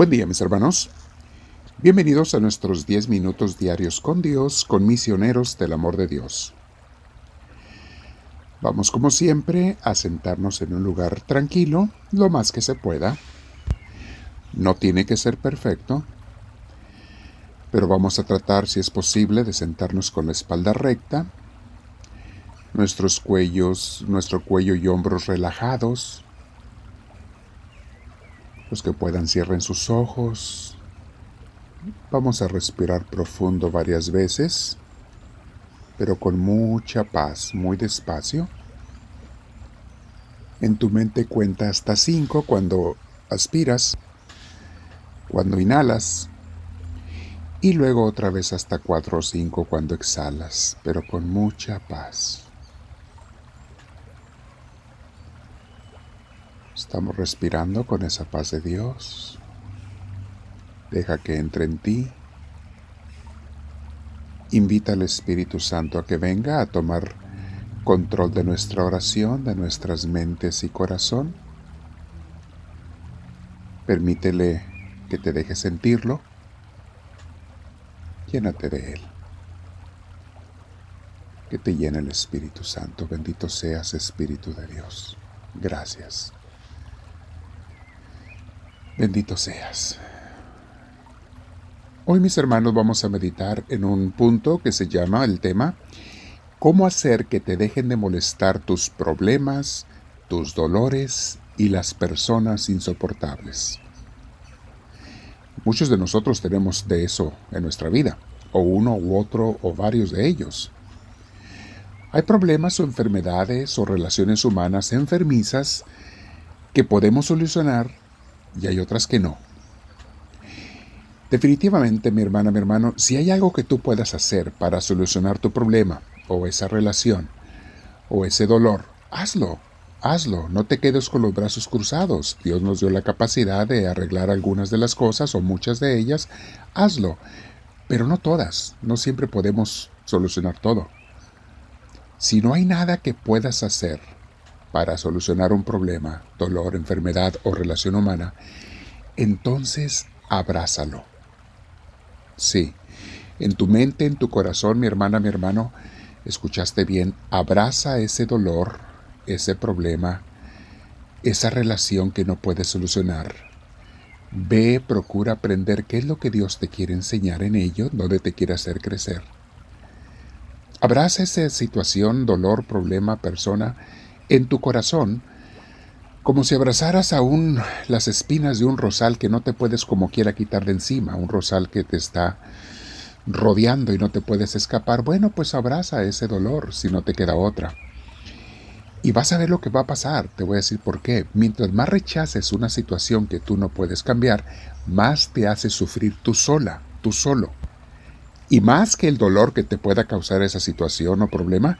Buen día mis hermanos. Bienvenidos a nuestros 10 minutos diarios con Dios, con misioneros del amor de Dios. Vamos como siempre a sentarnos en un lugar tranquilo, lo más que se pueda. No tiene que ser perfecto, pero vamos a tratar, si es posible, de sentarnos con la espalda recta, nuestros cuellos, nuestro cuello y hombros relajados, los que puedan cierren sus ojos. Vamos a respirar profundo varias veces, pero con mucha paz, muy despacio. En tu mente cuenta hasta cinco cuando aspiras, cuando inhalas, y luego otra vez hasta cuatro o cinco cuando exhalas, pero con mucha paz. Estamos respirando con esa paz de Dios. Deja que entre en ti. Invita al Espíritu Santo a que venga a tomar control de nuestra oración, de nuestras mentes y corazón. Permítele que te deje sentirlo. Llénate de Él. Que te llene el Espíritu Santo. Bendito seas, Espíritu de Dios. Gracias. Bendito seas. Hoy mis hermanos vamos a meditar en un punto que se llama el tema ¿Cómo hacer que te dejen de molestar tus problemas, tus dolores y las personas insoportables? Muchos de nosotros tenemos de eso en nuestra vida, o uno u otro o varios de ellos. Hay problemas o enfermedades o relaciones humanas enfermizas que podemos solucionar y hay otras que no. Definitivamente, mi hermana, mi hermano, si hay algo que tú puedas hacer para solucionar tu problema, o esa relación, o ese dolor, hazlo, hazlo, no te quedes con los brazos cruzados. Dios nos dio la capacidad de arreglar algunas de las cosas, o muchas de ellas, hazlo, pero no todas, no siempre podemos solucionar todo. Si no hay nada que puedas hacer para solucionar un problema, dolor, enfermedad o relación humana, entonces abrázalo. Sí, en tu mente, en tu corazón, mi hermana, mi hermano, escuchaste bien, abraza ese dolor, ese problema, esa relación que no puedes solucionar. Ve, procura aprender qué es lo que Dios te quiere enseñar en ello, donde te quiere hacer crecer. Abraza esa situación, dolor, problema, persona, en tu corazón, como si abrazaras aún las espinas de un rosal que no te puedes como quiera quitar de encima, un rosal que te está rodeando y no te puedes escapar, bueno, pues abraza ese dolor si no te queda otra. Y vas a ver lo que va a pasar, te voy a decir por qué. Mientras más rechaces una situación que tú no puedes cambiar, más te hace sufrir tú sola, tú solo. Y más que el dolor que te pueda causar esa situación o problema,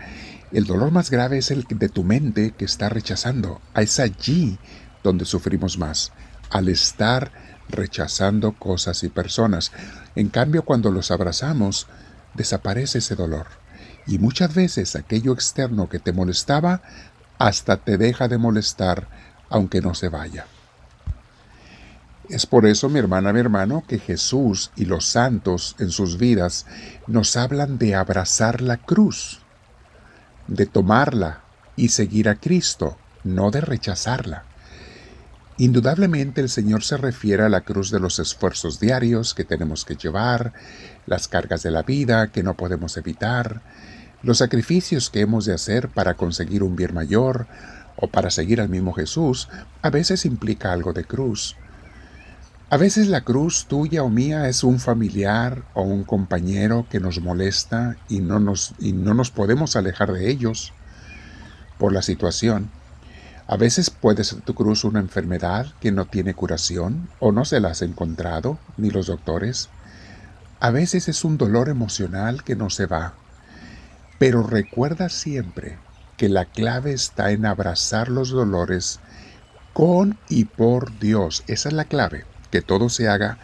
el dolor más grave es el de tu mente que está rechazando. Es allí donde sufrimos más, al estar rechazando cosas y personas. En cambio, cuando los abrazamos, desaparece ese dolor. Y muchas veces aquello externo que te molestaba hasta te deja de molestar aunque no se vaya. Es por eso, mi hermana, mi hermano, que Jesús y los santos en sus vidas nos hablan de abrazar la cruz de tomarla y seguir a Cristo, no de rechazarla. Indudablemente el Señor se refiere a la cruz de los esfuerzos diarios que tenemos que llevar, las cargas de la vida que no podemos evitar, los sacrificios que hemos de hacer para conseguir un bien mayor o para seguir al mismo Jesús, a veces implica algo de cruz. A veces la cruz tuya o mía es un familiar o un compañero que nos molesta y no nos, y no nos podemos alejar de ellos por la situación. A veces puede ser tu cruz una enfermedad que no tiene curación o no se la has encontrado, ni los doctores. A veces es un dolor emocional que no se va. Pero recuerda siempre que la clave está en abrazar los dolores con y por Dios. Esa es la clave que todo se haga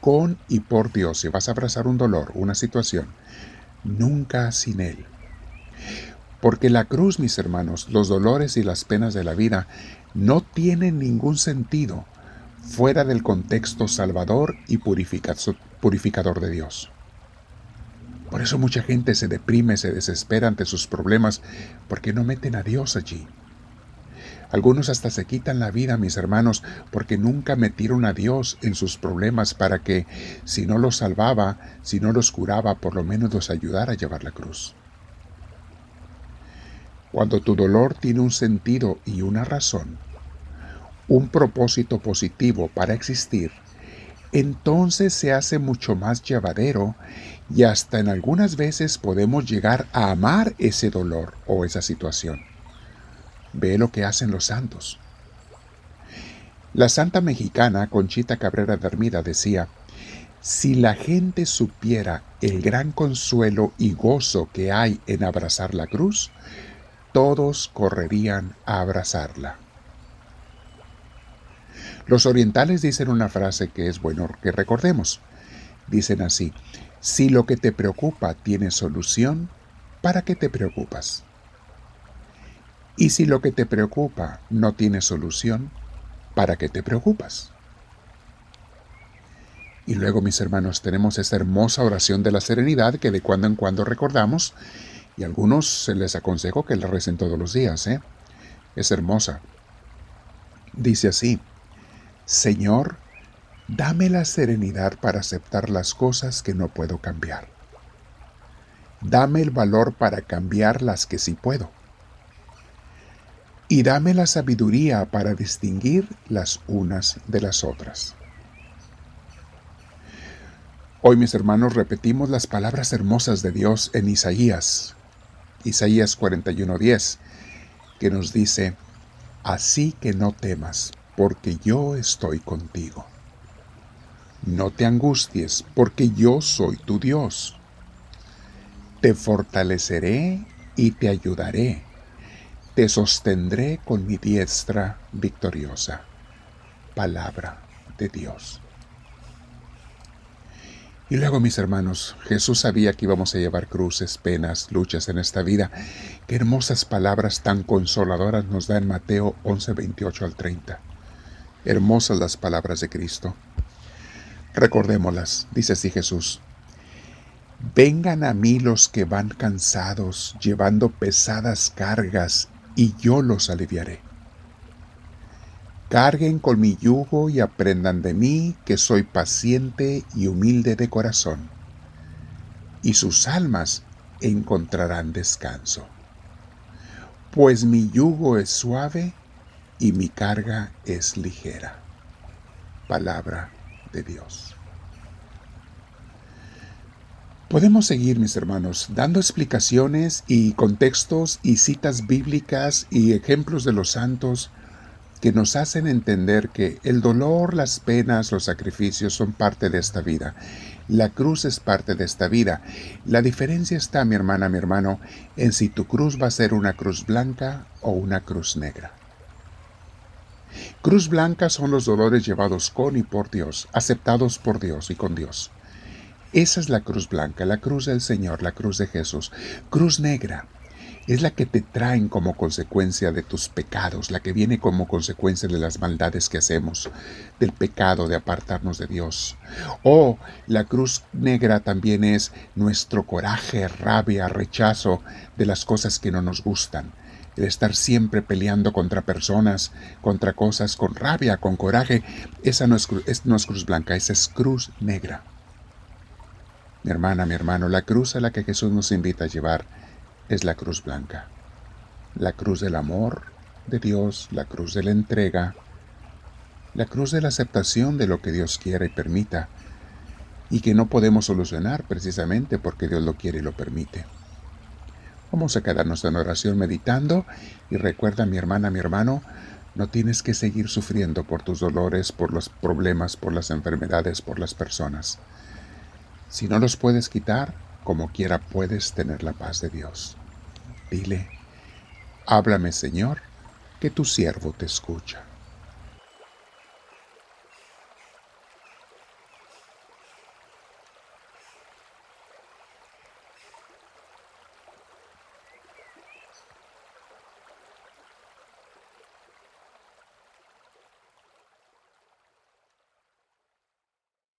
con y por Dios. Si vas a abrazar un dolor, una situación, nunca sin Él. Porque la cruz, mis hermanos, los dolores y las penas de la vida no tienen ningún sentido fuera del contexto salvador y purificador de Dios. Por eso mucha gente se deprime, se desespera ante sus problemas, porque no meten a Dios allí. Algunos hasta se quitan la vida, mis hermanos, porque nunca metieron a Dios en sus problemas para que, si no los salvaba, si no los curaba, por lo menos los ayudara a llevar la cruz. Cuando tu dolor tiene un sentido y una razón, un propósito positivo para existir, entonces se hace mucho más llevadero y hasta en algunas veces podemos llegar a amar ese dolor o esa situación. Ve lo que hacen los santos. La santa mexicana Conchita Cabrera de Armida decía, si la gente supiera el gran consuelo y gozo que hay en abrazar la cruz, todos correrían a abrazarla. Los orientales dicen una frase que es bueno que recordemos. Dicen así, si lo que te preocupa tiene solución, ¿para qué te preocupas? Y si lo que te preocupa no tiene solución, ¿para qué te preocupas? Y luego, mis hermanos, tenemos esta hermosa oración de la serenidad que de cuando en cuando recordamos y a algunos se les aconsejo que la recen todos los días. ¿eh? Es hermosa. Dice así, Señor, dame la serenidad para aceptar las cosas que no puedo cambiar. Dame el valor para cambiar las que sí puedo. Y dame la sabiduría para distinguir las unas de las otras. Hoy mis hermanos repetimos las palabras hermosas de Dios en Isaías, Isaías 41:10, que nos dice, Así que no temas, porque yo estoy contigo. No te angusties, porque yo soy tu Dios. Te fortaleceré y te ayudaré. Te sostendré con mi diestra victoriosa. Palabra de Dios. Y luego, mis hermanos, Jesús sabía que íbamos a llevar cruces, penas, luchas en esta vida. Qué hermosas palabras tan consoladoras nos da en Mateo 11, 28 al 30. Hermosas las palabras de Cristo. Recordémoslas, dice así Jesús. Vengan a mí los que van cansados, llevando pesadas cargas, y yo los aliviaré. Carguen con mi yugo y aprendan de mí, que soy paciente y humilde de corazón, y sus almas encontrarán descanso. Pues mi yugo es suave y mi carga es ligera. Palabra de Dios. Podemos seguir, mis hermanos, dando explicaciones y contextos y citas bíblicas y ejemplos de los santos que nos hacen entender que el dolor, las penas, los sacrificios son parte de esta vida. La cruz es parte de esta vida. La diferencia está, mi hermana, mi hermano, en si tu cruz va a ser una cruz blanca o una cruz negra. Cruz blanca son los dolores llevados con y por Dios, aceptados por Dios y con Dios. Esa es la cruz blanca, la cruz del Señor, la cruz de Jesús. Cruz negra es la que te traen como consecuencia de tus pecados, la que viene como consecuencia de las maldades que hacemos, del pecado de apartarnos de Dios. O la cruz negra también es nuestro coraje, rabia, rechazo de las cosas que no nos gustan el estar siempre peleando contra personas, contra cosas, con rabia, con coraje, esa no es, no es cruz blanca, esa es cruz negra. Mi hermana, mi hermano, la cruz a la que Jesús nos invita a llevar es la cruz blanca. La cruz del amor de Dios, la cruz de la entrega, la cruz de la aceptación de lo que Dios quiere y permita, y que no podemos solucionar precisamente porque Dios lo quiere y lo permite. Vamos a quedarnos en oración meditando y recuerda mi hermana, mi hermano, no tienes que seguir sufriendo por tus dolores, por los problemas, por las enfermedades, por las personas. Si no los puedes quitar, como quiera puedes tener la paz de Dios. Dile, háblame Señor, que tu siervo te escucha.